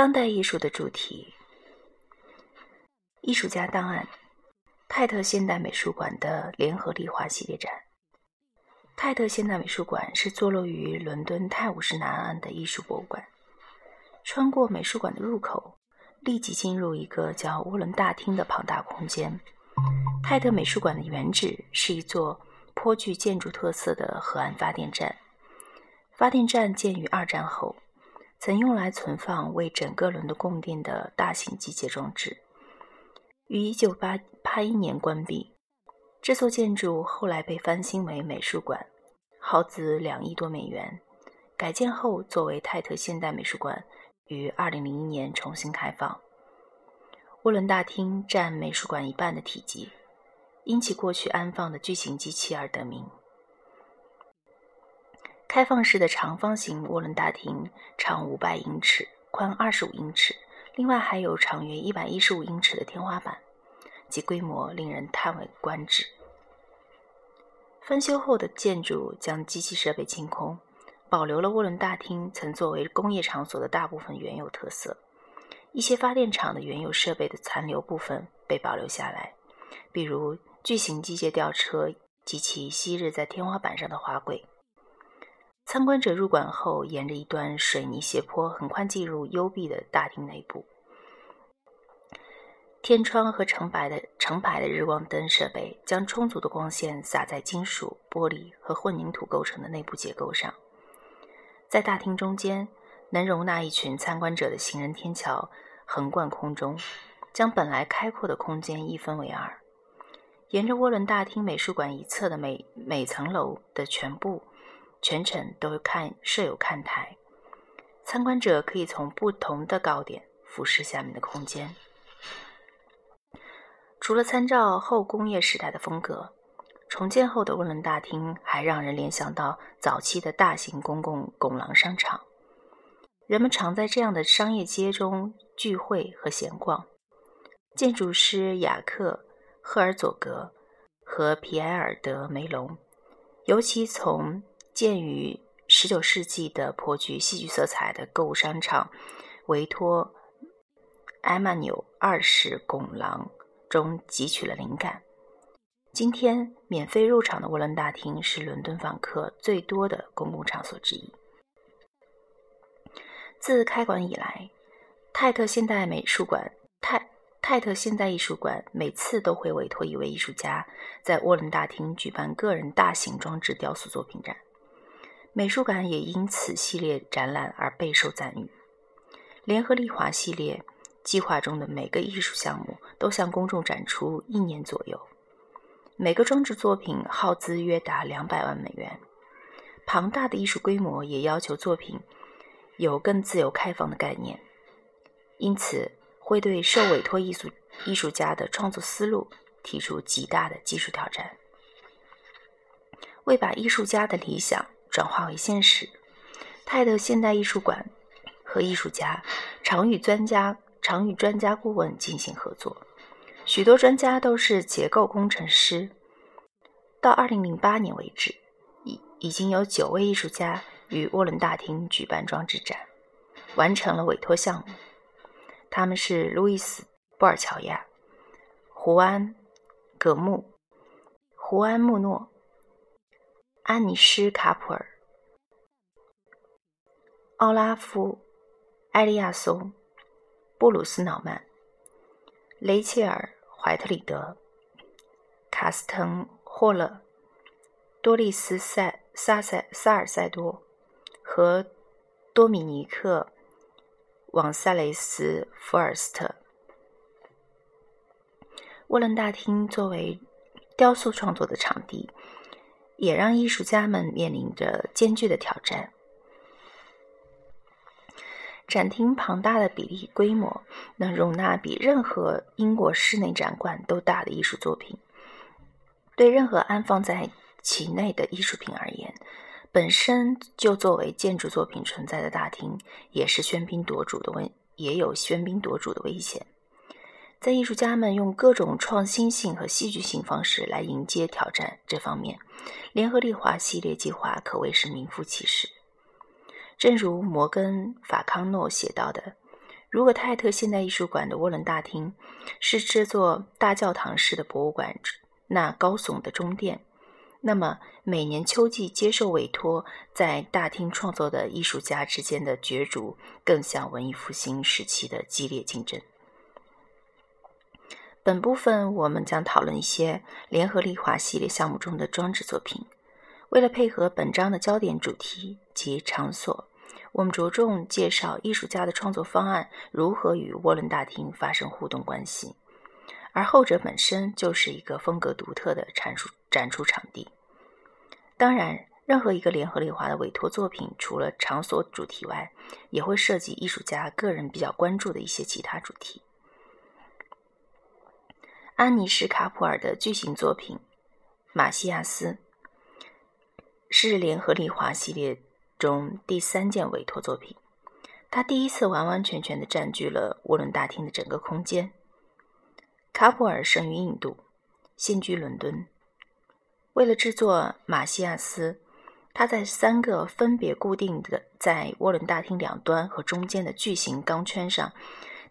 当代艺术的主题，艺术家档案，泰特现代美术馆的联合利华系列展。泰特现代美术馆是坐落于伦敦泰晤士南岸的艺术博物馆。穿过美术馆的入口，立即进入一个叫涡轮大厅的庞大空间。泰特美术馆的原址是一座颇具建筑特色的河岸发电站。发电站建于二战后。曾用来存放为整个伦敦供电的大型机械装置，于一九八八一年关闭。这座建筑后来被翻新为美术馆，耗资两亿多美元。改建后作为泰特现代美术馆，于二零零一年重新开放。涡轮大厅占美术馆一半的体积，因其过去安放的巨型机器而得名。开放式的长方形涡轮大厅长五百英尺，宽二十五英尺，另外还有长约一百一十五英尺的天花板，其规模令人叹为观止。翻修后的建筑将机器设备清空，保留了涡轮大厅曾作为工业场所的大部分原有特色。一些发电厂的原有设备的残留部分被保留下来，比如巨型机械吊车及其昔日在天花板上的滑轨。参观者入馆后，沿着一段水泥斜坡，很快进入幽闭的大厅内部。天窗和成排的成排的日光灯设备将充足的光线洒在金属、玻璃和混凝土构成的内部结构上。在大厅中间，能容纳一群参观者的行人天桥横贯空中，将本来开阔的空间一分为二。沿着涡轮大厅美术馆一侧的每每层楼的全部。全程都看设有看台，参观者可以从不同的高点俯视下面的空间。除了参照后工业时代的风格，重建后的温伦大厅还让人联想到早期的大型公共拱廊商场。人们常在这样的商业街中聚会和闲逛。建筑师雅克·赫尔佐格和皮埃尔·德梅隆，尤其从。建于19世纪的颇具戏剧色彩的购物商场维托埃曼纽二世拱廊中汲取了灵感。今天，免费入场的沃伦大厅是伦敦访客最多的公共场所之一。自开馆以来，泰特现代美术馆泰泰特现代艺术馆每次都会委托一位艺术家在沃伦大厅举办个人大型装置雕塑作品展。美术馆也因此系列展览而备受赞誉。联合利华系列计划中的每个艺术项目都向公众展出一年左右，每个装置作品耗资约达两百万美元。庞大的艺术规模也要求作品有更自由开放的概念，因此会对受委托艺术艺术家的创作思路提出极大的技术挑战。为把艺术家的理想。转化为现实。泰德现代艺术馆和艺术家常与专家、常与专家顾问进行合作，许多专家都是结构工程师。到2008年为止，已已经有九位艺术家与涡轮大厅举办装置展，完成了委托项目。他们是路易斯·布尔乔亚、胡安·葛穆、胡安·穆诺。安妮施·卡普尔、奥拉夫·埃利亚松、布鲁斯·瑙曼、雷切尔·怀特里德、卡斯滕·霍勒、多丽斯·塞萨塞萨尔塞多和多米尼克·王塞雷斯·福尔斯特。沃伦大厅作为雕塑创作的场地。也让艺术家们面临着艰巨的挑战。展厅庞大的比例规模，能容纳比任何英国室内展馆都大的艺术作品。对任何安放在其内的艺术品而言，本身就作为建筑作品存在的大厅，也是喧宾夺主的危，也有喧宾夺主的危险。在艺术家们用各种创新性和戏剧性方式来迎接挑战这方面，联合利华系列计划可谓是名副其实。正如摩根·法康诺写到的：“如果泰特现代艺术馆的涡轮大厅是这座大教堂式的博物馆那高耸的中殿，那么每年秋季接受委托在大厅创作的艺术家之间的角逐，更像文艺复兴时期的激烈竞争。本部分我们将讨论一些联合利华系列项目中的装置作品。为了配合本章的焦点主题及场所。我们着重介绍艺术家的创作方案如何与涡轮大厅发生互动关系，而后者本身就是一个风格独特的阐述展出场地。当然，任何一个联合利华的委托作品，除了场所主题外，也会涉及艺术家个人比较关注的一些其他主题。安妮什卡普尔的巨型作品《马西亚斯》是联合利华系列。中第三件委托作品，他第一次完完全全地占据了涡轮大厅的整个空间。卡普尔生于印度，现居伦敦。为了制作马西亚斯，他在三个分别固定的在涡轮大厅两端和中间的巨型钢圈上，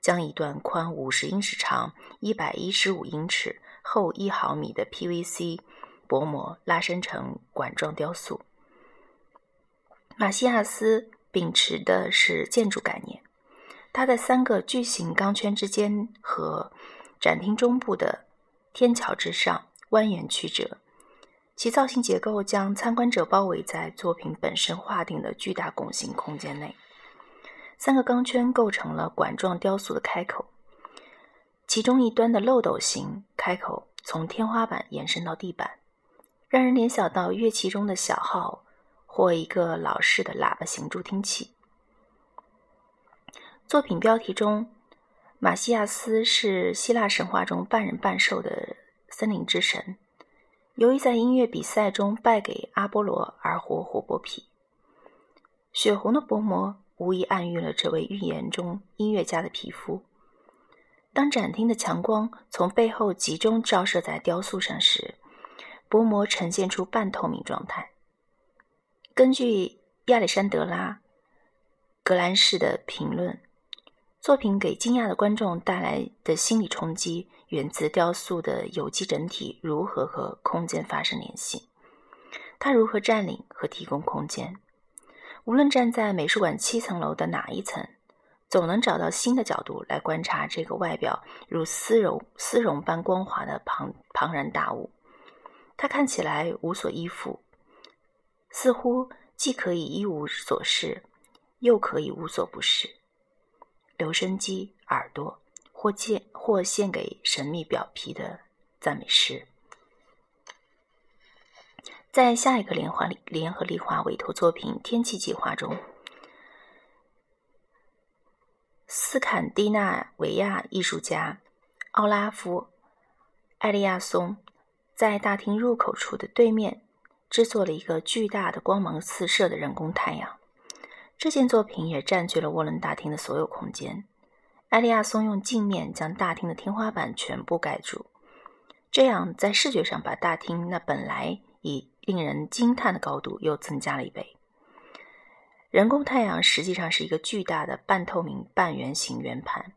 将一段宽五十英尺、长一百一十五英尺、厚一毫米的 PVC 薄膜拉伸成管状雕塑。马西亚斯秉持的是建筑概念，它在三个巨型钢圈之间和展厅中部的天桥之上蜿蜒曲折，其造型结构将参观者包围在作品本身划定的巨大拱形空间内。三个钢圈构成了管状雕塑的开口，其中一端的漏斗形开口从天花板延伸到地板，让人联想到乐器中的小号。或一个老式的喇叭形助听器。作品标题中，马西亚斯是希腊神话中半人半兽的森林之神，由于在音乐比赛中败给阿波罗而活活剥皮。血红的薄膜无疑暗喻了这位预言中音乐家的皮肤。当展厅的强光从背后集中照射在雕塑上时，薄膜呈现出半透明状态。根据亚历山德拉·格兰士的评论，作品给惊讶的观众带来的心理冲击源自雕塑的有机整体如何和空间发生联系，它如何占领和提供空间。无论站在美术馆七层楼的哪一层，总能找到新的角度来观察这个外表如丝绒丝绒般光滑的庞庞然大物。它看起来无所依附。似乎既可以一无所事，又可以无所不事。留声机、耳朵，或献或献给神秘表皮的赞美诗。在下一个联华联合利华委托作品《天气计划》中，斯坎蒂纳维亚艺术家奥拉夫·艾利亚松在大厅入口处的对面。制作了一个巨大的光芒四射的人工太阳。这件作品也占据了沃伦大厅的所有空间。艾利亚松用镜面将大厅的天花板全部盖住，这样在视觉上把大厅那本来已令人惊叹的高度又增加了一倍。人工太阳实际上是一个巨大的半透明半圆形圆盘，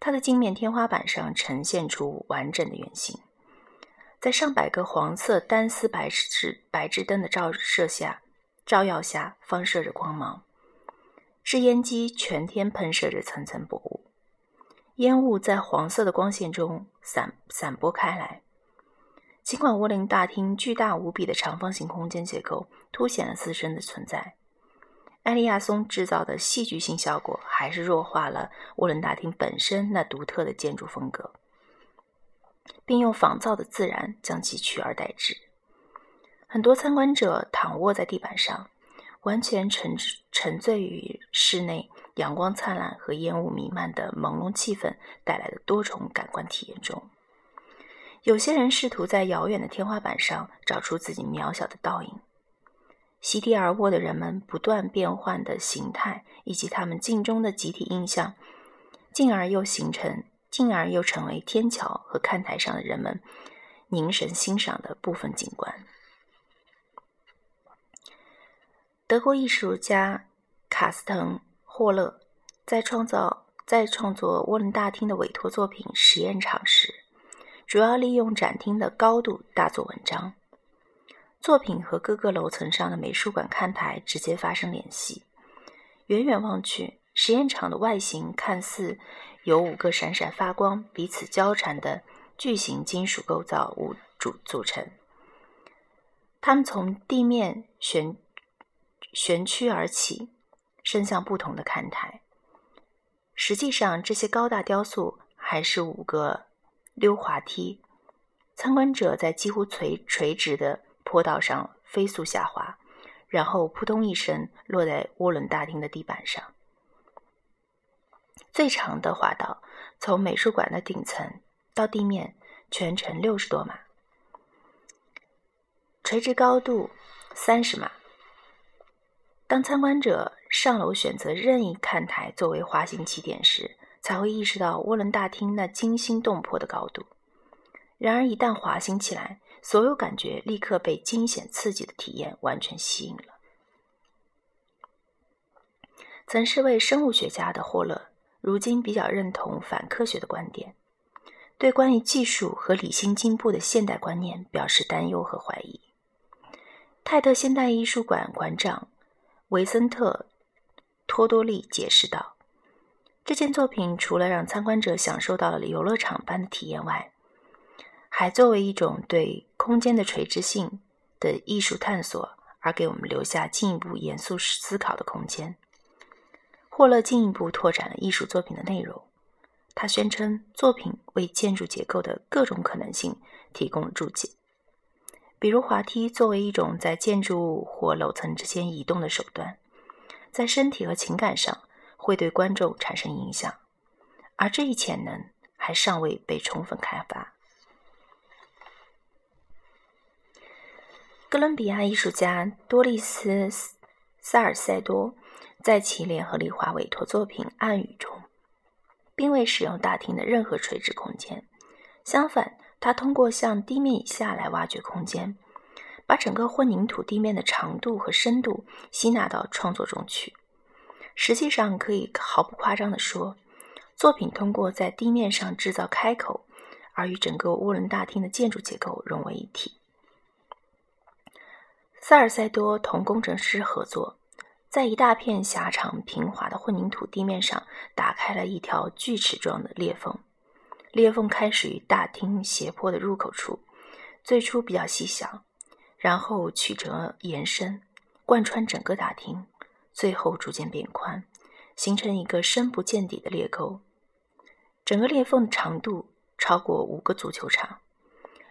它的镜面天花板上呈现出完整的圆形。在上百个黄色单丝白炽白炽灯的照射下，照耀下放射着光芒。制烟机全天喷射着层层薄雾，烟雾在黄色的光线中散散播开来。尽管涡轮大厅巨大无比的长方形空间结构凸显了自身的存在，艾利亚松制造的戏剧性效果还是弱化了涡轮大厅本身那独特的建筑风格。并用仿造的自然将其取而代之。很多参观者躺卧在地板上，完全沉沉醉于室内阳光灿烂和烟雾弥漫的朦胧气氛带来的多重感官体验中。有些人试图在遥远的天花板上找出自己渺小的倒影。席地而卧的人们不断变换的形态，以及他们镜中的集体印象，进而又形成。进而又成为天桥和看台上的人们凝神欣赏的部分景观。德国艺术家卡斯滕·霍勒在创造在创作涡轮大厅的委托作品《实验场》时，主要利用展厅的高度大做文章。作品和各个楼层上的美术馆看台直接发生联系。远远望去，实验场的外形看似由五个闪闪发光、彼此交缠的巨型金属构造物组组成。它们从地面悬悬曲而起，伸向不同的看台。实际上，这些高大雕塑还是五个溜滑梯，参观者在几乎垂垂直的。坡道上飞速下滑，然后扑通一声落在涡轮大厅的地板上。最长的滑道从美术馆的顶层到地面，全程六十多码，垂直高度三十码。当参观者上楼选择任意看台作为滑行起点时，才会意识到涡轮大厅那惊心动魄的高度。然而，一旦滑行起来，所有感觉立刻被惊险刺激的体验完全吸引了。曾是位生物学家的霍勒，如今比较认同反科学的观点，对关于技术和理性进步的现代观念表示担忧和怀疑。泰特现代艺术馆馆长维森特·托多利解释道：“这件作品除了让参观者享受到了游乐场般的体验外，还作为一种对空间的垂直性的艺术探索而给我们留下进一步严肃思考的空间。霍勒进一步拓展了艺术作品的内容。他宣称，作品为建筑结构的各种可能性提供了注解，比如滑梯作为一种在建筑物或楼层之间移动的手段，在身体和情感上会对观众产生影响，而这一潜能还尚未被充分开发。哥伦比亚艺术家多丽丝·萨尔塞多在其联合利华委托作品《暗语》中，并未使用大厅的任何垂直空间。相反，他通过向地面以下来挖掘空间，把整个混凝土地面的长度和深度吸纳到创作中去。实际上，可以毫不夸张地说，作品通过在地面上制造开口，而与整个涡轮大厅的建筑结构融为一体。萨尔塞多同工程师合作，在一大片狭长平滑的混凝土地面上打开了一条锯齿状的裂缝。裂缝开始于大厅斜坡的入口处，最初比较细小，然后曲折延伸，贯穿整个大厅，最后逐渐变宽，形成一个深不见底的裂沟。整个裂缝的长度超过五个足球场。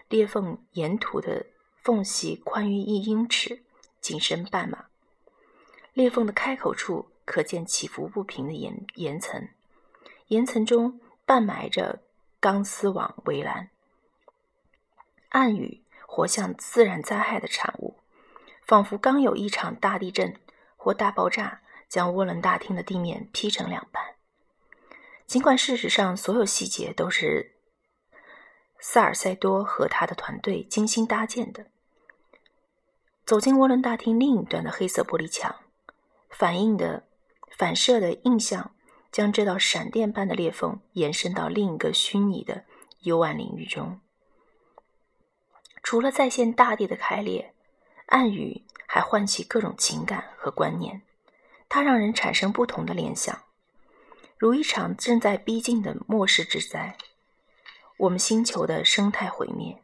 裂缝沿途的。缝隙宽约一英尺，景深半码。裂缝的开口处可见起伏不平的岩岩层，岩层中半埋着钢丝网围栏。暗语活像自然灾害的产物，仿佛刚有一场大地震或大爆炸将涡轮大厅的地面劈成两半。尽管事实上所有细节都是萨尔塞多和他的团队精心搭建的。走进涡轮大厅另一端的黑色玻璃墙，反映的、反射的印象，将这道闪电般的裂缝延伸到另一个虚拟的幽暗领域中。除了再现大地的开裂，暗语还唤起各种情感和观念。它让人产生不同的联想，如一场正在逼近的末世之灾，我们星球的生态毁灭。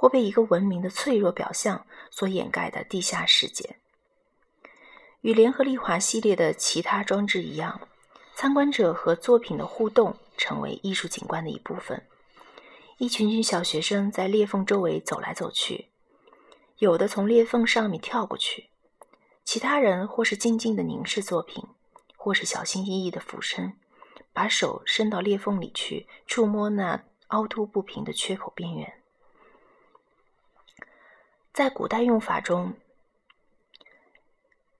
或被一个文明的脆弱表象所掩盖的地下世界。与联合利华系列的其他装置一样，参观者和作品的互动成为艺术景观的一部分。一群群小学生在裂缝周围走来走去，有的从裂缝上面跳过去，其他人或是静静的凝视作品，或是小心翼翼的俯身，把手伸到裂缝里去触摸那凹凸不平的缺口边缘。在古代用法中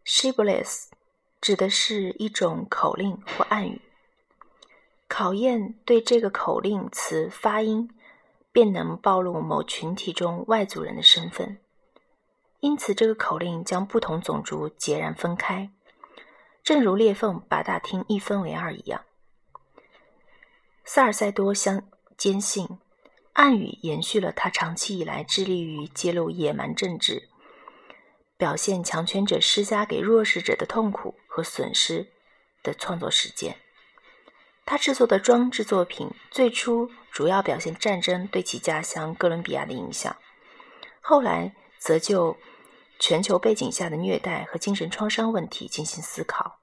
，shibboleth 指的是一种口令或暗语，考验对这个口令词发音，便能暴露某群体中外族人的身份。因此，这个口令将不同种族截然分开，正如裂缝把大厅一分为二一样。萨尔塞多相坚信，暗语延续了他长期以来致力于揭露野蛮政治、表现强权者施加给弱势者的痛苦和损失的创作实践。他制作的装置作品最初主要表现战争对其家乡哥伦比亚的影响，后来则就全球背景下的虐待和精神创伤问题进行思考。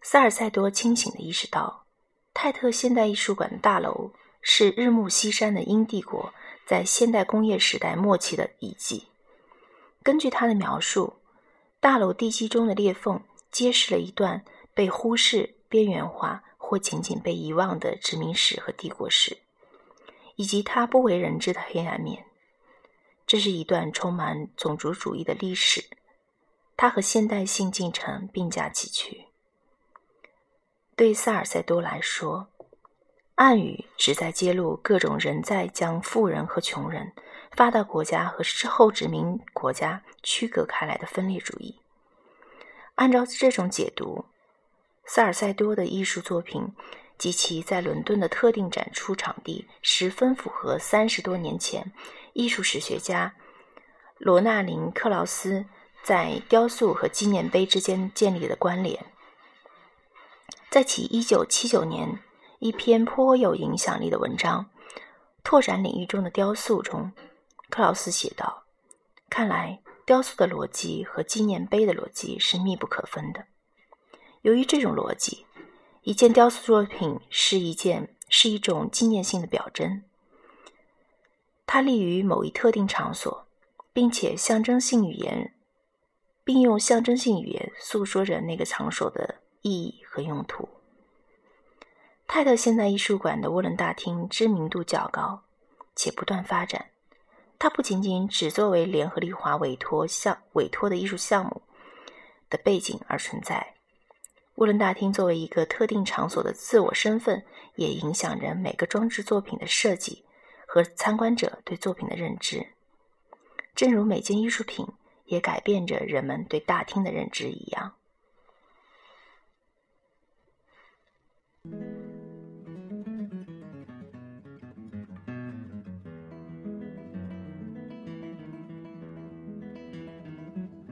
萨尔塞多清醒地意识到，泰特现代艺术馆的大楼是日暮西山的英帝国在现代工业时代末期的遗迹。根据他的描述，大楼地基中的裂缝揭示了一段。被忽视、边缘化或仅仅被遗忘的殖民史和帝国史，以及他不为人知的黑暗面。这是一段充满种族主义的历史，它和现代性进程并驾齐驱。对萨尔塞多来说，暗语旨在揭露各种人在将富人和穷人、发达国家和后殖民国家区隔开来的分裂主义。按照这种解读。萨尔塞多的艺术作品及其在伦敦的特定展出场地，十分符合三十多年前艺术史学家罗纳林·克劳斯在雕塑和纪念碑之间建立的关联。在其1979年一篇颇有影响力的文章《拓展领域中的雕塑》中，克劳斯写道：“看来雕塑的逻辑和纪念碑的逻辑是密不可分的。”由于这种逻辑，一件雕塑作品是一件是一种纪念性的表征，它立于某一特定场所，并且象征性语言，并用象征性语言诉说着那个场所的意义和用途。泰特现代艺术馆的沃伦大厅知名度较高，且不断发展。它不仅仅只作为联合利华委托项委托的艺术项目的背景而存在。沃伦大厅作为一个特定场所的自我身份也影响着每个装置作品的设计和参观者对作品的认知。正如每件艺术品也改变着人们对大厅的认知一样。